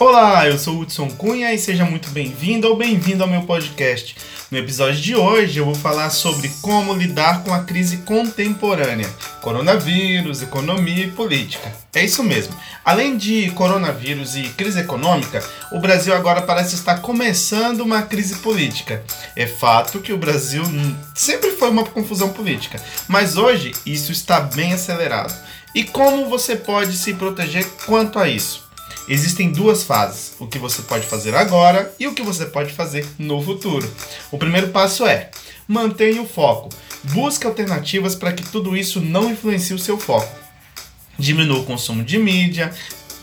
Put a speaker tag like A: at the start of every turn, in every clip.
A: Olá, eu sou Hudson Cunha e seja muito bem-vindo ou bem-vindo ao meu podcast. No episódio de hoje eu vou falar sobre como lidar com a crise contemporânea, coronavírus, economia e política. É isso mesmo. Além de coronavírus e crise econômica, o Brasil agora parece estar começando uma crise política. É fato que o Brasil sempre foi uma confusão política, mas hoje isso está bem acelerado. E como você pode se proteger quanto a isso? Existem duas fases: o que você pode fazer agora e o que você pode fazer no futuro. O primeiro passo é mantenha o foco. Busque alternativas para que tudo isso não influencie o seu foco. Diminua o consumo de mídia,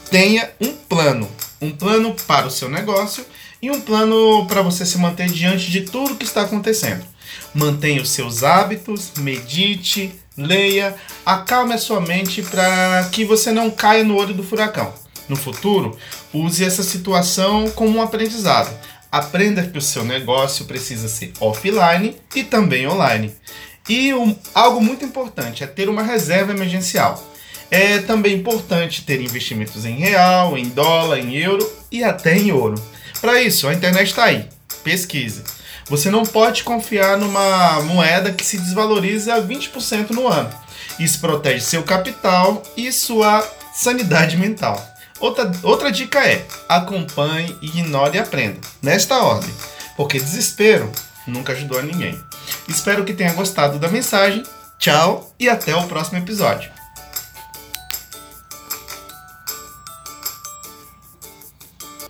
A: tenha um plano, um plano para o seu negócio e um plano para você se manter diante de tudo que está acontecendo. Mantenha os seus hábitos, medite, leia, acalme a sua mente para que você não caia no olho do furacão no futuro, use essa situação como um aprendizado. Aprenda que o seu negócio precisa ser offline e também online. E um, algo muito importante é ter uma reserva emergencial. É também importante ter investimentos em real, em dólar, em euro e até em ouro. Para isso, a internet está aí. Pesquise. Você não pode confiar numa moeda que se desvaloriza 20% no ano. Isso protege seu capital e sua sanidade mental. Outra, outra dica é: acompanhe, ignore e aprenda. Nesta ordem, porque desespero nunca ajudou a ninguém. Espero que tenha gostado da mensagem. Tchau e até o próximo episódio.